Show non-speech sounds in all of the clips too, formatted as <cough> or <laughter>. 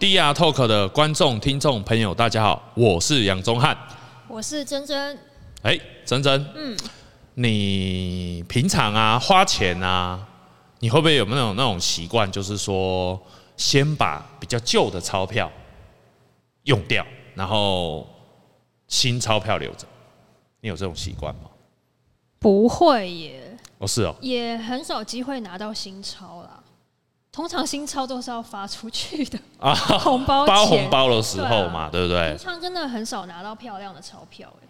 DR Talk 的观众、听众朋友，大家好，我是杨宗翰，我是珍珍。哎，珍珍，嗯，你平常啊花钱啊，你会不会有没有那种习惯，就是说先把比较旧的钞票用掉，然后新钞票留着？你有这种习惯吗？不会耶。哦，是哦，也很少机会拿到新钞啦。通常新钞都是要发出去的啊，<laughs> 红包包红包的时候嘛，对，不对？平常真的很少拿到漂亮的钞票，哎。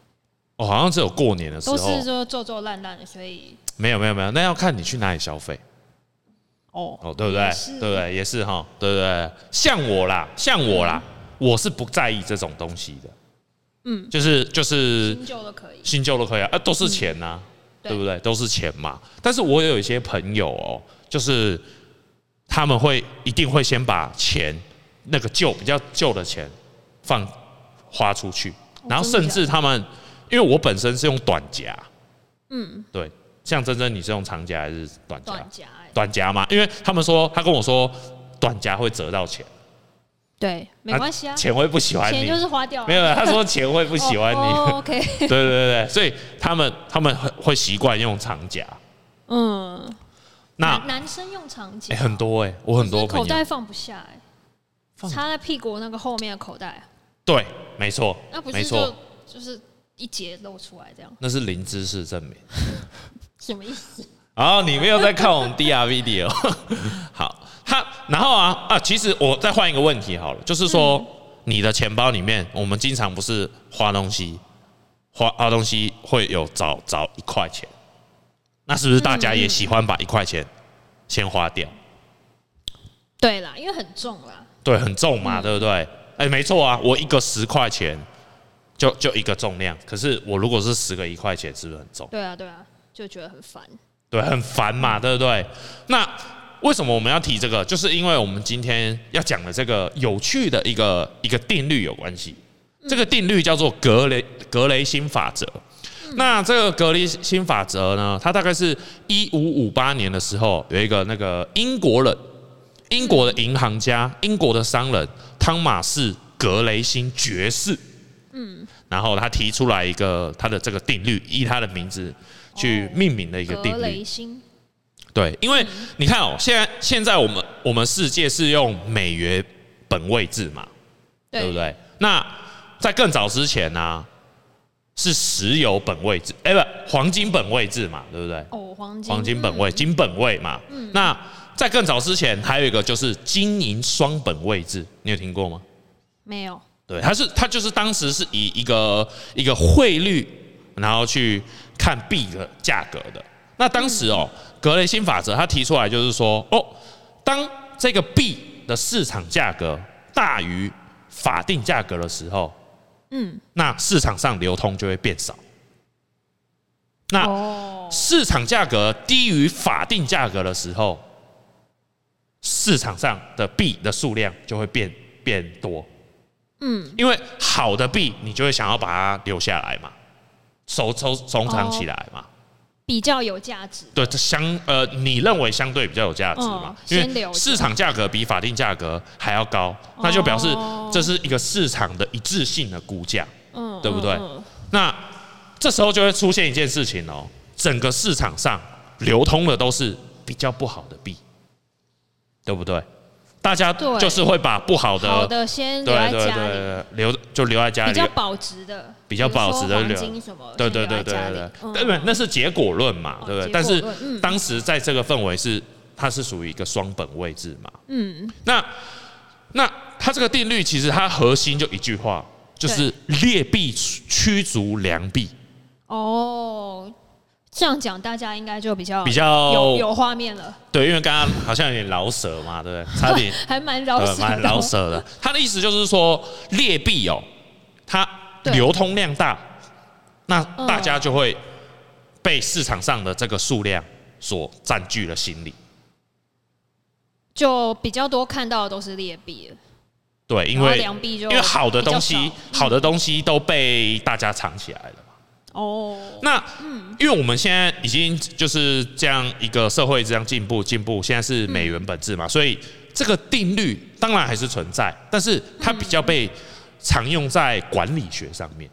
哦，好像只有过年的时候，都是说皱皱烂烂的，所以没有没有没有，那要看你去哪里消费。哦哦，对不对？对不对？也是哈，对不对？像我啦，像我啦，嗯、我是不在意这种东西的。嗯，就是就是新旧都可以，新旧都可以啊，啊，都是钱呐，嗯、对不对？都是钱嘛。但是我有一些朋友哦，就是。他们会一定会先把钱那个旧比较旧的钱放花出去，然后甚至他们，因为我本身是用短夹，嗯，对，像珍珍你是用长夹还是短夹？短夹，短夹嘛，因为他们说他跟我说短夹会折到钱，对，没关系啊，钱会不喜欢你，钱就是花掉，没有，他说钱会不喜欢你，<laughs> OK，<laughs> 对对对对，所以他们他们会会习惯用长夹，嗯。那男生用长夹、欸、很多哎、欸，我很多口袋放不下哎、欸，插在屁股那个后面的口袋、啊。对，没错，那不是就就是一截露出来这样？那是零知识证明。<laughs> 什么意思？哦，你没有在看我们 DR video。<laughs> 好，他然后啊啊，其实我再换一个问题好了，就是说、嗯、你的钱包里面，我们经常不是花东西，花花东西会有找找一块钱。那是不是大家也喜欢把一块钱先花掉？对啦，因为很重啦。对，很重嘛，对不对？哎，没错啊，我一个十块钱就就一个重量，可是我如果是十个一块钱，是不是很重？对啊，对啊，就觉得很烦。对，很烦嘛，对不对？那为什么我们要提这个？就是因为我们今天要讲的这个有趣的一个一个定律有关系。这个定律叫做格雷格雷欣法则。那这个格雷新法则呢？它大概是一五五八年的时候，有一个那个英国人，英国的银行家，英国的商人汤马士格雷欣爵士，嗯，然后他提出来一个他的这个定律，以他的名字去命名的一个定律。格雷欣。对，因为你看哦，现在现在我们我们世界是用美元本位制嘛，对不对？那在更早之前呢？是石油本位制，哎，不，黄金本位制嘛，对不对？哦，黄金，黄金本位，金本位嘛。嗯。那在更早之前，还有一个就是金银双本位制，你有听过吗？没有。对，它是它就是当时是以一个一个汇率，然后去看币的价格的。那当时哦，格雷欣法则他提出来就是说，哦，当这个币的市场价格大于法定价格的时候。嗯，那市场上流通就会变少。那市场价格低于法定价格的时候，市场上的币的数量就会变变多。嗯，因为好的币你就会想要把它留下来嘛，收收收藏起来嘛。比较有价值，对，这相呃，你认为相对比较有价值嘛？因为市场价格比法定价格还要高，那就表示这是一个市场的一致性的估价，嗯，对不对？那这时候就会出现一件事情哦，整个市场上流通的都是比较不好的币，对不对？大家就是会把不好的好的先留在家里，留就留在家里，比较保值的，比较保值的留，对对对对对，对不对？那是结果论嘛，对不对？但是当时在这个氛围是，它是属于一个双本位制嘛。嗯，那那它这个定律其实它核心就一句话，就是劣币驱逐良币。哦。这样讲，大家应该就比较比较有有画面了。对，因为刚刚好像有点饶舌嘛，对不对？<laughs> 差点还蛮饶舌，蛮饶舌的。他的意思就是说，劣币哦，它流通量大，那大家就会被市场上的这个数量所占据了心理，就比较多看到的都是劣币了。对，因为因为好的东西，好的东西都被大家藏起来了。哦，那因为我们现在已经就是这样一个社会这样进步进步，现在是美元本质嘛，所以这个定律当然还是存在，但是它比较被常用在管理学上面。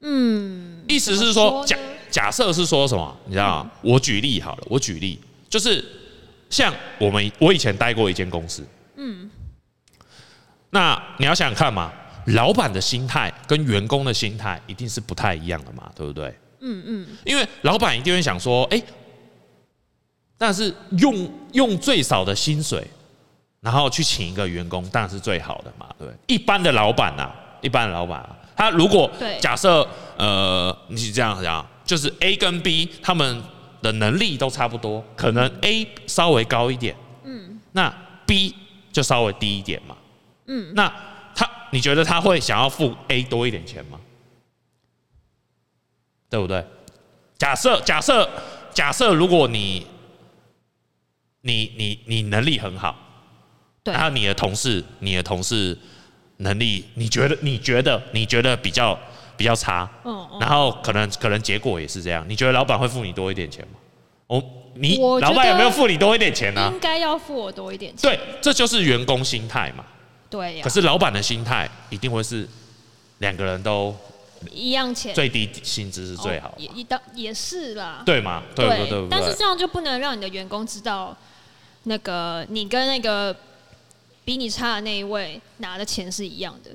嗯，意思是说，假假设是说什么？你知道吗？我举例好了，我举例就是像我们我以前待过一间公司，嗯，那你要想想看嘛，老板的心态跟员工的心态一定是不太一样的嘛，对不对？嗯嗯，因为老板一定会想说，哎，但是用用最少的薪水，然后去请一个员工，当然是最好的嘛，对不对？一般的老板呐，一般的老板啊。他如果假设呃，你是这样讲，就是 A 跟 B 他们的能力都差不多，可能 A 稍微高一点，嗯，那 B 就稍微低一点嘛，嗯，那他你觉得他会想要付 A 多一点钱吗？对不对？假设假设假设，如果你你你你能力很好，对，然后你的同事你的同事。能力，你觉得？你觉得？你觉得比较比较差？嗯，然后可能可能结果也是这样。你觉得老板会付你多一点钱吗？哦，你老板有没有付你多一点钱呢？应该要付我多一点钱。对，这就是员工心态嘛。对。可是老板的心态一定会是两个人都一样钱，最低薪资是最好。也一当也是啦。对嘛？对对对。但是这样就不能让你的员工知道，那个你跟那个。比你差的那一位拿的钱是一样的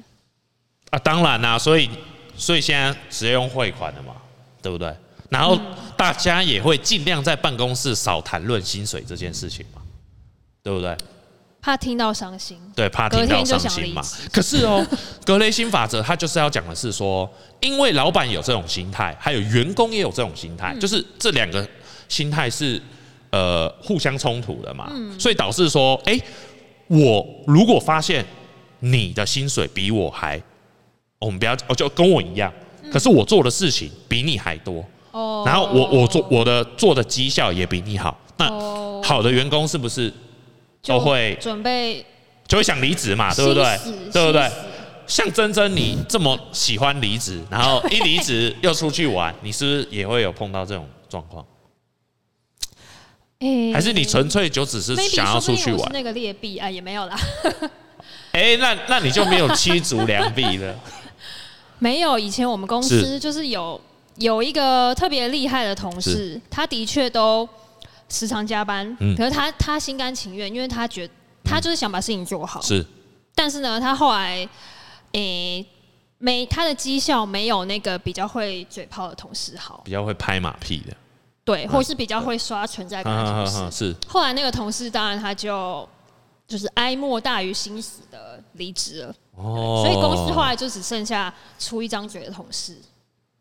啊，当然啦、啊，所以所以现在直接用汇款的嘛，对不对？然后大家也会尽量在办公室少谈论薪水这件事情嘛，对不对？怕听到伤心，对，怕听到伤心嘛。可是哦，<laughs> 格雷欣法则它就是要讲的是说，因为老板有这种心态，还有员工也有这种心态，就是这两个心态是呃互相冲突的嘛，所以导致说，哎。我如果发现你的薪水比我还，我们不要，哦，就跟我一样，可是我做的事情比你还多。哦，然后我我做我的做的绩效也比你好，那好的员工是不是都会准备就会想离职嘛，对不对？对不对？像珍珍你这么喜欢离职，然后 <laughs> 一离职又出去玩，你是不是也会有碰到这种状况？还是你纯粹就只是想要出去玩？那个劣币啊，也没有啦。<laughs> 哎，那那你就没有妻竹良币了。<laughs> 没有，以前我们公司就是有有一个特别厉害的同事，他的确都时常加班，可是他他心甘情愿，因为他觉得他就是想把事情做好。是，但是呢，他后来诶没他的绩效没有那个比较会嘴炮的同事好，比较会拍马屁的。对，或是比较会刷存在感的同事。啊啊啊啊、是。后来那个同事，当然他就就是哀莫大于心死的离职了。哦。所以公司后来就只剩下出一张嘴的同事。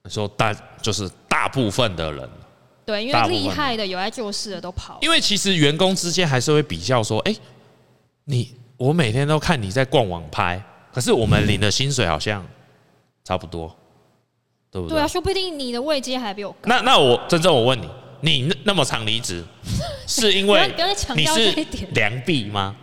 说大就是大部分的人。对，因为厉害的有在做事的都跑。因为其实员工之间还是会比较说，哎，你我每天都看你在逛网拍，可是我们领的薪水好像差不多。对不对？对啊，说不定你的位阶还比我高。那那我真正我问你，你那么长离职，是因为你是良币吗？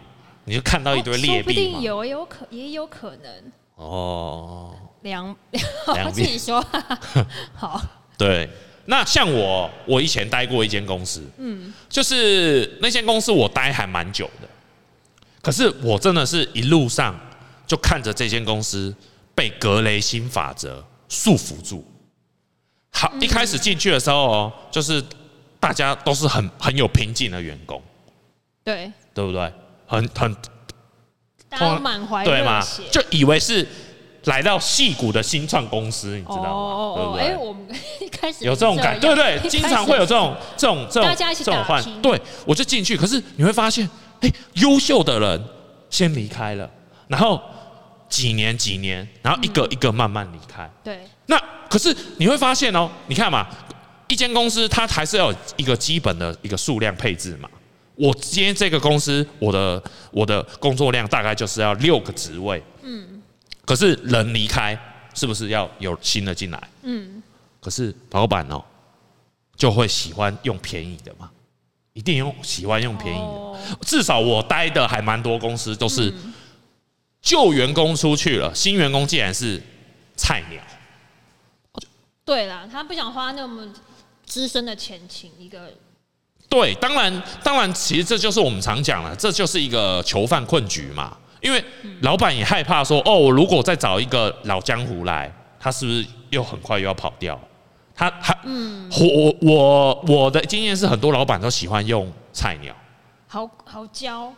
你就看到一堆劣币不定有，有可也有可能。哦，良 <laughs> 良币，自己说。<laughs> 好。<laughs> 对，那像我，我以前待过一间公司，嗯，就是那间公司我待还蛮久的，可是我真的是一路上就看着这间公司被格雷新法则束缚住。好，一开始进去的时候哦，就是大家都是很很有拼劲的员工，对，对不对？很很，都满怀热血，就以为是来到戏谷的新创公司，你知道吗？哦对不对？哎，我们一开始有这种感，对不对？经常会有这种这种这种大家一起这种换，对，我就进去，可是你会发现，哎，优秀的人先离开了，然后。几年几年，然后一个一个慢慢离开。对。那可是你会发现哦，你看嘛，一间公司它还是要有一个基本的一个数量配置嘛。我今天这个公司，我的我的工作量大概就是要六个职位。嗯。可是人离开，是不是要有新的进来？嗯。可是老板哦，就会喜欢用便宜的嘛，一定用喜欢用便宜的。至少我待的还蛮多公司都是。旧员工出去了，新员工竟然是菜鸟，对啦，他不想花那么资深的钱请一个对，当然，当然，其实这就是我们常讲了，这就是一个囚犯困局嘛。因为老板也害怕说，哦，我如果再找一个老江湖来，他是不是又很快又要跑掉？他他，嗯，我我我的经验是，很多老板都喜欢用菜鸟，好好教，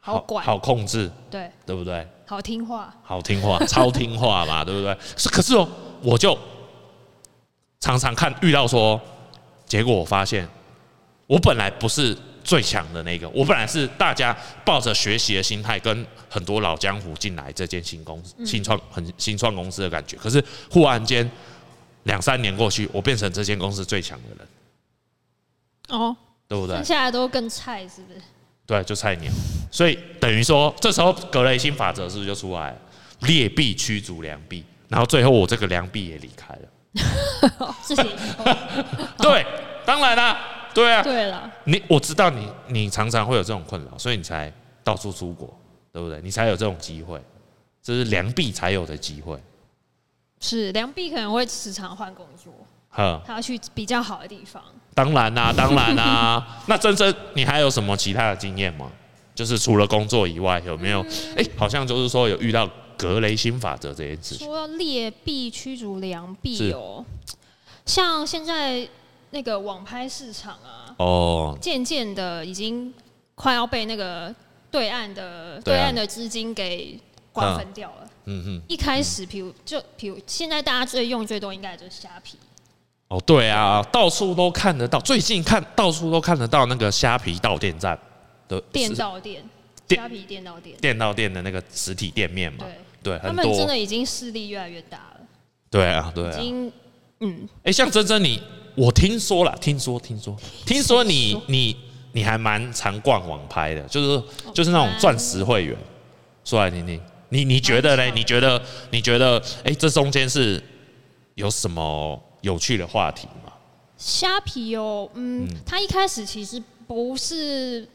好管，好控制，对，对不对？好听话，好听话，超听话嘛，<laughs> 对不对？是，可是哦，我就常常看遇到说，结果我发现，我本来不是。最强的那个，我本来是大家抱着学习的心态，跟很多老江湖进来这间新公司、新创很新创公司的感觉。可是忽然间两三年过去，我变成这间公司最强的人。哦，对不对？剩下来都更菜，是不是？对，就菜鸟。所以等于说，这时候格雷新法则是不是就出来了？劣币驱逐良币，然后最后我这个良币也离开了。<laughs> <laughs> 对，当然啦。对啊，对了，你我知道你你常常会有这种困扰，所以你才到处出国，对不对？你才有这种机会，这是良币才有的机会。是良币可能会时常换工作，呵，他要去比较好的地方。当然啦、啊，<laughs> 当然啦、啊。那真真，你还有什么其他的经验吗？就是除了工作以外，有没有？哎、嗯，好像就是说有遇到格雷新法则这件事情。说劣币驱逐良币哦，像现在。那个网拍市场啊，哦，渐渐的已经快要被那个对岸的对岸的资金给瓜分掉了。嗯哼，一开始，比如就比如现在大家最用最多应该就是虾皮。哦，对啊，到处都看得到，最近看到处都看得到那个虾皮到店站的店到店，虾皮店到店，店到店的那个实体店面嘛。对，对，他们真的已经势力越来越大了。对啊，对啊，已经嗯，哎、欸，像珍珍你。我听说了，听说听说，听说你你你还蛮常逛网拍的，就是就是那种钻石会员，说来听听，你你觉得嘞？你觉得你觉得哎，这中间是有什么有趣的话题吗？虾皮哦，嗯，它一开始其实不是。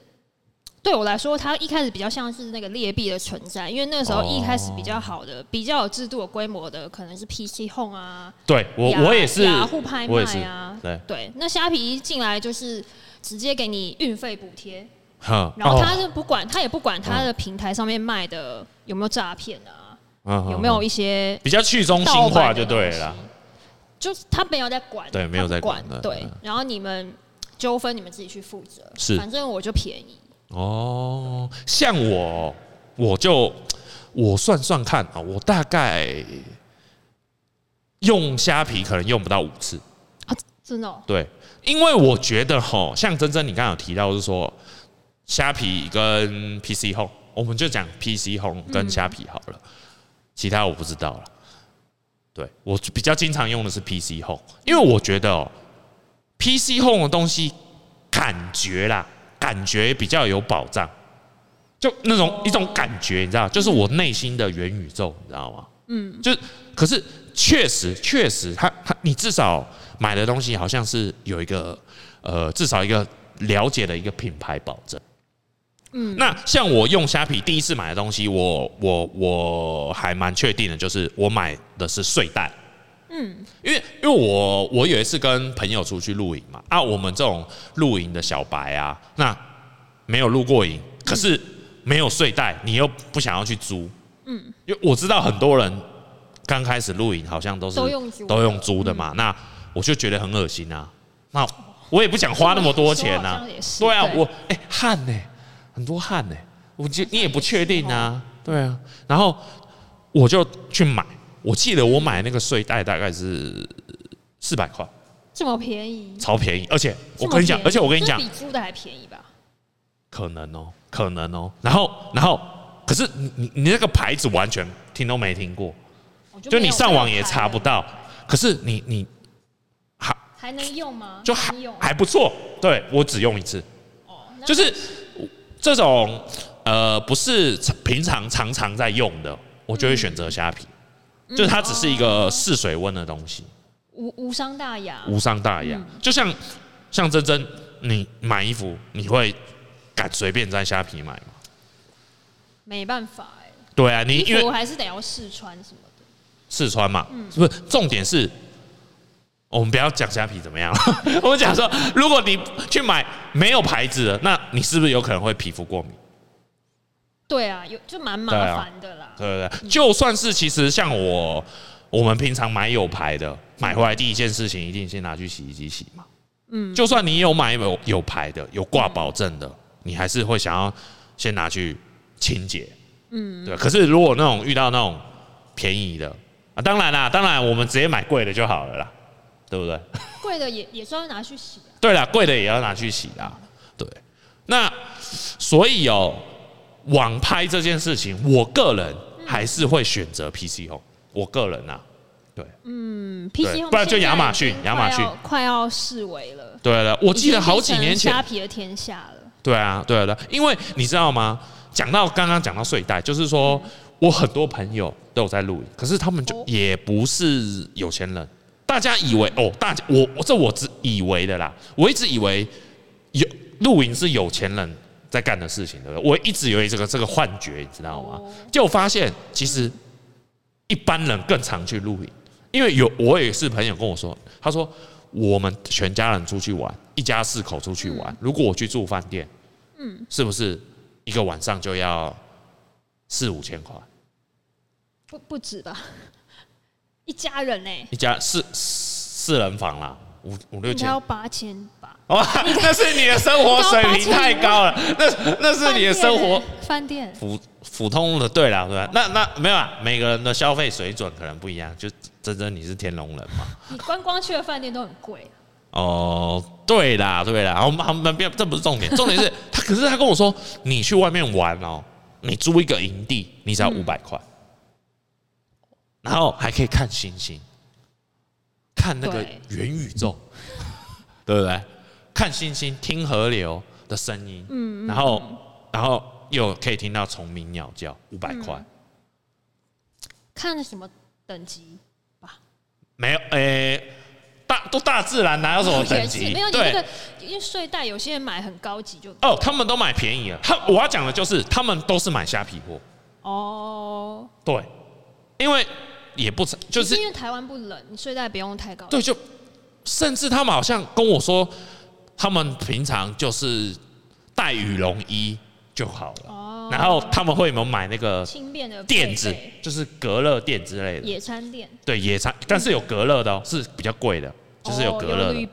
对我来说，它一开始比较像是那个劣币的存在，因为那个时候一开始比较好的、比较有制度、有规模的，可能是 PC Home 啊。对，我我也是。雅虎拍卖啊，对对。那虾皮一进来就是直接给你运费补贴，然后他是不管，他也不管他的平台上面卖的有没有诈骗啊，有没有一些比较去中心化就对了，就是他没有在管，对，没有在管，对。然后你们纠纷你们自己去负责，是，反正我就便宜。哦，像我，我就我算算看啊，我大概用虾皮可能用不到五次啊，真的、哦？对，因为我觉得哈，像珍珍你刚刚有提到是说虾皮跟 PC Home，我们就讲 PC Home 跟虾皮好了，其他我不知道了。对，我比较经常用的是 PC Home，因为我觉得哦，PC Home 的东西感觉啦。感觉比较有保障，就那种一种感觉，你知道，就是我内心的元宇宙，你知道吗？嗯，就可是确实确实，他他你至少买的东西好像是有一个呃，至少一个了解的一个品牌保证。嗯，那像我用虾皮第一次买的东西，我我我还蛮确定的，就是我买的是睡袋。嗯，因为因为我我有一次跟朋友出去露营嘛，啊，我们这种露营的小白啊，那没有露过营，可是没有睡袋，你又不想要去租，嗯，因为我知道很多人刚开始露营好像都是都用租的。嘛，那我就觉得很恶心啊，那我也不想花那么多钱啊，<laughs> 对啊，我哎汗呢，很多汗呢，我就你也不确定啊，对啊，然后我就去买。我记得我买那个睡袋大概是四百块，这么便宜，超便宜，而且我跟你讲，而且我跟你讲，比租的还便宜吧？可能哦，可能哦。然后，然后，可是你你你那个牌子完全听都没听过，就你上网也查不到。可是你你还还能用吗？就还还不错。对，我只用一次。哦，就是这种呃，不是平常常常在用的，我就会选择虾皮。就是它只是一个试水温的东西，无无伤大雅，无伤大雅。就像像真真，你买衣服你会敢随便在虾皮买吗？没办法哎。对啊，你因为我还是得要试穿什么的。试穿嘛，是不是？重点是我们不要讲虾皮怎么样，<laughs> 我们讲说，如果你去买没有牌子的，那你是不是有可能会皮肤过敏？对啊，有就蛮麻烦的啦。对对对，就算是其实像我，我们平常买有牌的，买回来第一件事情一定先拿去洗衣机洗嘛。嗯，就算你有买有有牌的，有挂保证的，你还是会想要先拿去清洁。嗯，对。可是如果那种遇到那种便宜的啊，当然啦，当然我们直接买贵的就好了啦。对不对？贵的也也算拿去洗啊。对了，贵的也要拿去洗啦。对，那所以哦，网拍这件事情，我个人还是会选择 PC Home。我个人啊，对，嗯，PC Home，不然就亚马逊，亚马逊快要视为了。对了，我记得好几年前，虾皮的天下了。对啊，对了，因为你知道吗？讲到刚刚讲到睡袋，就是说我很多朋友都有在录影，可是他们就也不是有钱人。大家以为哦，大家我我这我只以为的啦，我一直以为有露营是有钱人在干的事情，对不对？我一直以为这个这个幻觉，你知道吗？就发现其实一般人更常去露营，因为有我也是朋友跟我说，他说我们全家人出去玩，一家四口出去玩，如果我去住饭店，嗯，是不是一个晚上就要四五千块？不不止吧？<laughs> 一家人呢？一家四四人房啦，五五六千，要八千吧？哇，那是你的生活水平太高了，那那是你的生活饭店普普通的对啦，对吧？那那没有啊，每个人的消费水准可能不一样。就真真你是天龙人嘛？你观光去的饭店都很贵。哦，对啦，对啦，我们我们别这不是重点，重点是他，可是他跟我说，你去外面玩哦，你租一个营地，你只要五百块。然后还可以看星星，看那个元宇宙，对不对？看星星，听河流的声音，嗯，然后，然后又可以听到虫鸣鸟叫，五百块。看什么等级吧？没有，诶，大都大自然，哪有什么等级？<laughs> 没有，你，那个因为睡袋，有些人买很高级就哦，他们都买便宜了。他我要讲的就是，他们都是买虾皮货。哦，对，因为。也不成，就是因为台湾不冷，你睡袋不用太高。对，就甚至他们好像跟我说，他们平常就是带羽绒衣就好了。哦。然后他们会有没有买那个轻便的垫子，就是隔热垫之类的。野餐垫。对，野餐，但是有隔热的哦，是比较贵的，就是有隔热的。铝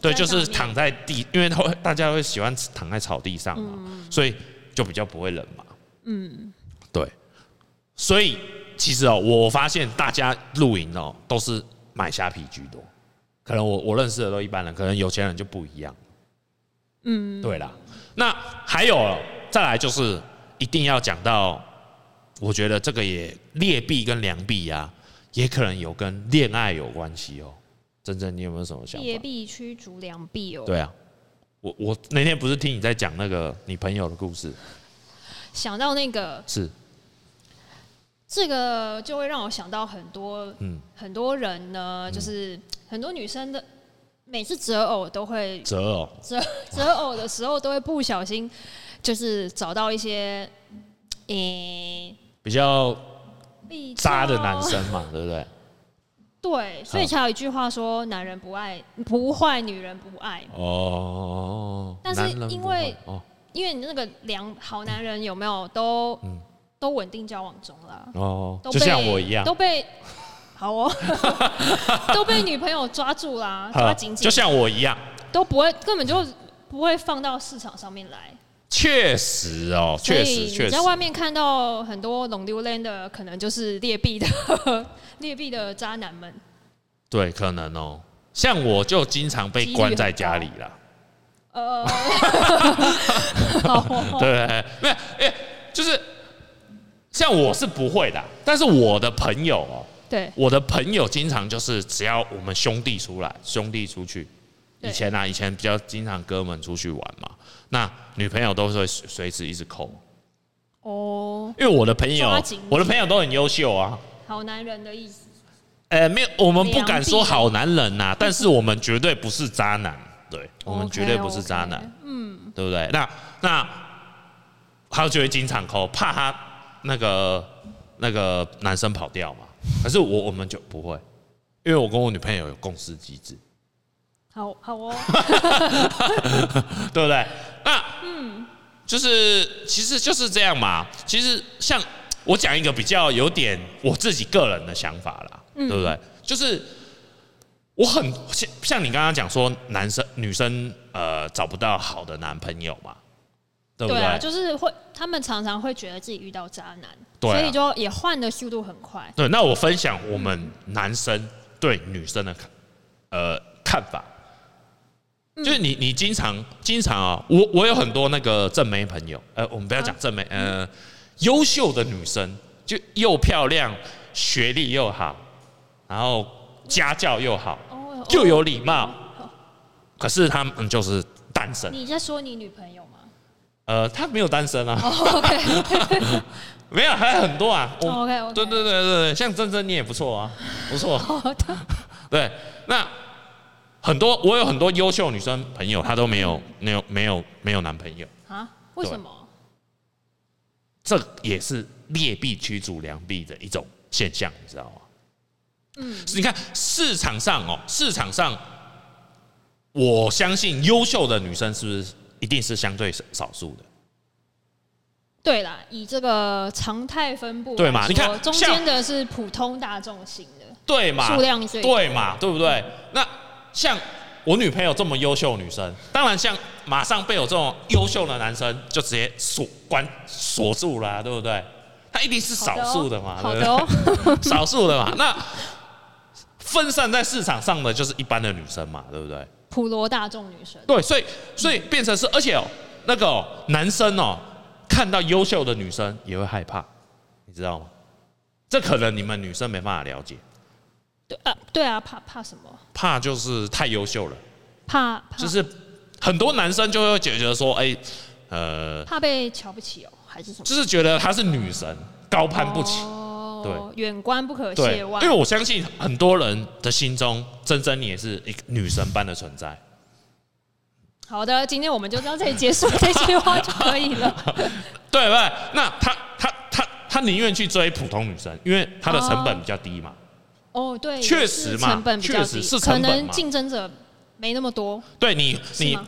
对，就是躺在地，因为会大家会喜欢躺在草地上嘛，所以就比较不会冷嘛。嗯。对，所以。其实哦，我发现大家露营哦，都是买虾皮居多。可能我我认识的都一般人，可能有钱人就不一样。嗯，对啦。那还有再来就是一定要讲到，我觉得这个也劣币跟良币呀，也可能有跟恋爱有关系哦。真正你有没有什么想法？劣币驱逐良币哦。对啊，我我那天不是听你在讲那个你朋友的故事，想到那个是。这个就会让我想到很多，嗯，很多人呢，就是很多女生的每次择偶都会择偶择 <laughs> 择偶的时候都会不小心，就是找到一些，诶，比较渣的男生嘛，对不对？对，所以才有一句话说：“男人不爱不坏，女人不爱。”哦，但是因为因为你那个良好男人有没有都嗯。都稳定交往中了哦，就像我一样，都被好哦，<laughs> 都被女朋友抓住啦，<laughs> 抓紧紧，就像我一样，都不会，根本就不会放到市场上面来。确实哦，确实确实，你在外面看到很多龙溜兰的，可能就是劣币的 <laughs> 劣币的渣男们。对，可能哦，像我就经常被关在家里了。呃，对，没有，哎，就是。像我是不会的，但是我的朋友哦，对，我的朋友经常就是只要我们兄弟出来，兄弟出去，以前啊，以前比较经常哥们出去玩嘛，那女朋友都是会随时一直扣。哦，因为我的朋友，我的朋友都很优秀啊，好男人的意思。呃，没有，我们不敢说好男人呐，但是我们绝对不是渣男，对，我们绝对不是渣男，嗯，对不对？那那他就会经常扣，怕他。那个那个男生跑掉嘛，可是我我们就不会，因因为我跟我女朋友有共识机制。好好哦，<laughs> 对不对？那嗯，就是其实就是这样嘛。其实像我讲一个比较有点我自己个人的想法啦，对不对？就是我很像像你刚刚讲说，男生女生呃找不到好的男朋友嘛，对不对？对啊，就是会他们常常会觉得自己遇到渣男，所以就也换的速度很快。对，那我分享我们男生对女生的看呃看法。就是你，你经常经常啊，我我有很多那个正妹朋友，呃，我们不要讲正妹，呃，优秀的女生，就又漂亮，学历又好，然后家教又好，又有礼貌，可是他们就是单身。你在说你女朋友吗？呃，她没有单身啊。OK，<laughs> 没有，还有很多啊。OK OK，对对对对对，像珍珍你也不错啊，<laughs> 不错。好的。<laughs> 对，那。很多，我有很多优秀女生朋友，她都没有没有没有没有男朋友啊？为什么？这也是劣币驱逐良币的一种现象，你知道吗？嗯，你看市场上哦，市场上，我相信优秀的女生是不是一定是相对少数的？对啦，以这个常态分布，对嘛？你看中间的是普通大众型的，对嘛？数量最对嘛？对不对？那。像我女朋友这么优秀女生，当然像马上被我这种优秀的男生就直接锁关锁住了，对不对？他一定是少数的嘛，好的哦，对不对？<laughs> 少数的嘛。那分散在市场上的就是一般的女生嘛，对不对？普罗大众女生。对，所以所以变成是，而且哦，那个哦，男生哦，看到优秀的女生也会害怕，你知道吗？这可能你们女生没办法了解。对啊，对啊，怕怕什么？怕就是太优秀了，怕，怕就是很多男生就会觉得说，哎，呃，怕被瞧不起哦，还是什么？就是觉得她是女神，高攀不起，哦、对，远观不可亵玩。因为我相信很多人的心中，真真你也是一个女神般的存在。好的，今天我们就到这里结束这句话就可以了。<laughs> 对不对？那他他他他宁愿去追普通女生，因为他的成本比较低嘛。哦，对，确实嘛，成本比较低，是成本嘛，可能竞争者没那么多。对你，你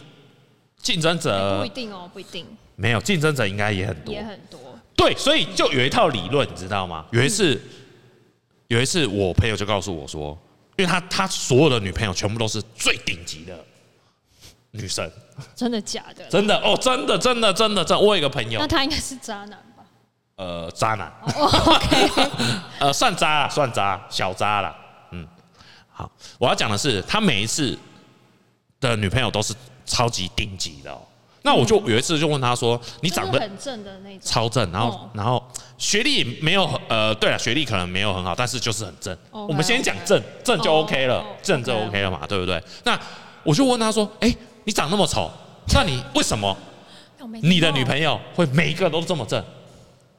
竞争者不一定哦，不一定。没有竞争者应该也很多，也很多。对，所以就有一套理论，你知道吗？有一次，有一次我朋友就告诉我说，因为他他所有的女朋友全部都是最顶级的女生。真的假的？真的哦，真的真的真的真的。我有一个朋友，那他应该是渣男吧。呃，渣男，OK，<laughs> 呃，算渣，算渣，小渣了，嗯，好，我要讲的是，他每一次的女朋友都是超级顶级的哦。那我就有一次就问他说：“你长得很正的那种，超正，然后然后学历没有，呃，对了，学历可能没有很好，但是就是很正。我们先讲正，正就 OK 了，正就 OK 了嘛，对不对？那我就问他说：哎，你长那么丑，那你为什么你的女朋友会每一个都这么正？”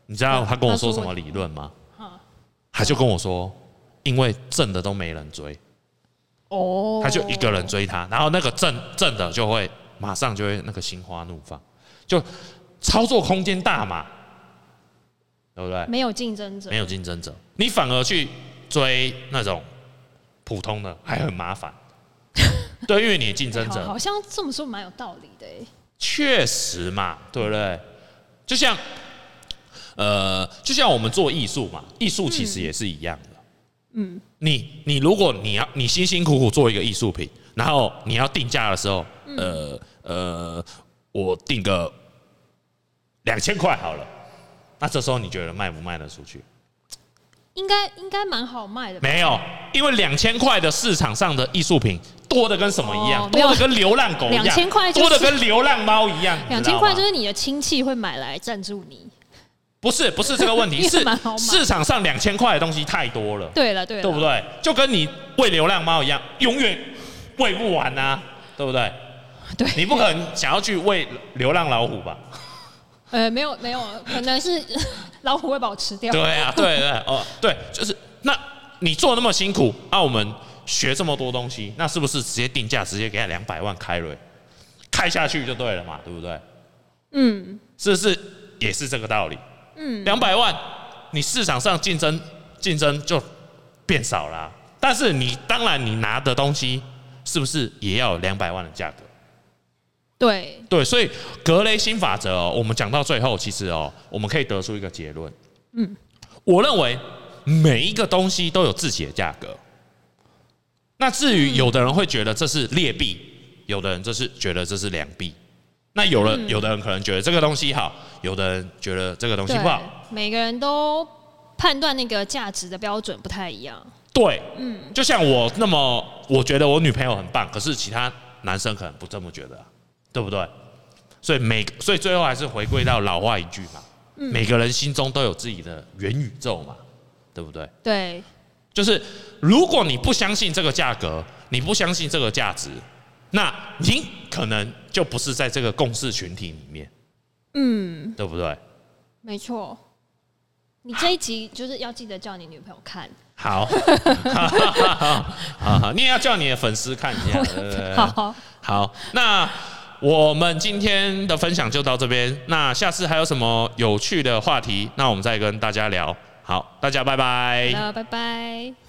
你知道他跟我说什么理论吗？他就跟我说，因为正的都没人追，哦，他就一个人追他，然后那个正正的就会马上就会那个心花怒放，就操作空间大嘛，对不对？没有竞争者，没有竞争者，你反而去追那种普通的，还很麻烦。对，因为你的竞争者好像这么说蛮有道理的，确实嘛，对不对？就像。呃，就像我们做艺术嘛，艺术其实也是一样的。嗯，你你如果你要你辛辛苦苦做一个艺术品，然后你要定价的时候，呃呃，我定个两千块好了，那这时候你觉得卖不卖得出去？应该应该蛮好卖的。没有，因为两千块的市场上的艺术品多的跟什么一样？多的跟流浪狗一样。两千块多的跟流浪猫一样。两千块就是你的亲戚会买来赞助你。不是不是这个问题，<laughs> 是市场上两千块的东西太多了。对了对了，对不对？就跟你喂流浪猫一样，永远喂不完啊，对不对？对，你不可能想要去喂流浪老虎吧？<laughs> 呃，没有没有，可能是 <laughs> 老虎会把我吃掉。对啊，对对哦，对，就是那你做那么辛苦，那我们学这么多东西，那是不是直接定价，直接给他两百万开瑞，开下去就对了嘛，对不对？嗯，是不是也是这个道理？嗯，两百万，你市场上竞争竞争就变少了，但是你当然你拿的东西是不是也要两百万的价格？对对，所以格雷新法则哦，我们讲到最后，其实哦，我们可以得出一个结论。嗯，我认为每一个东西都有自己的价格。那至于有的人会觉得这是劣币，有的人这是觉得这是良币。那有了，有的人可能觉得这个东西好，有的人觉得这个东西不好。每个人都判断那个价值的标准不太一样。对，嗯，就像我那么，我觉得我女朋友很棒，可是其他男生可能不这么觉得，对不对？所以每，所以最后还是回归到老话一句嘛，每个人心中都有自己的元宇宙嘛，对不对？对。就是如果你不相信这个价格，你不相信这个价值，那你可能就不是在这个共识群体里面，嗯，对不对？没错。你这一集就是要记得叫你女朋友看。好，<laughs> 好好，你也要叫你的粉丝看一下。好，好，那我们今天的分享就到这边。那下次还有什么有趣的话题，那我们再跟大家聊。好，大家拜拜。好，拜拜。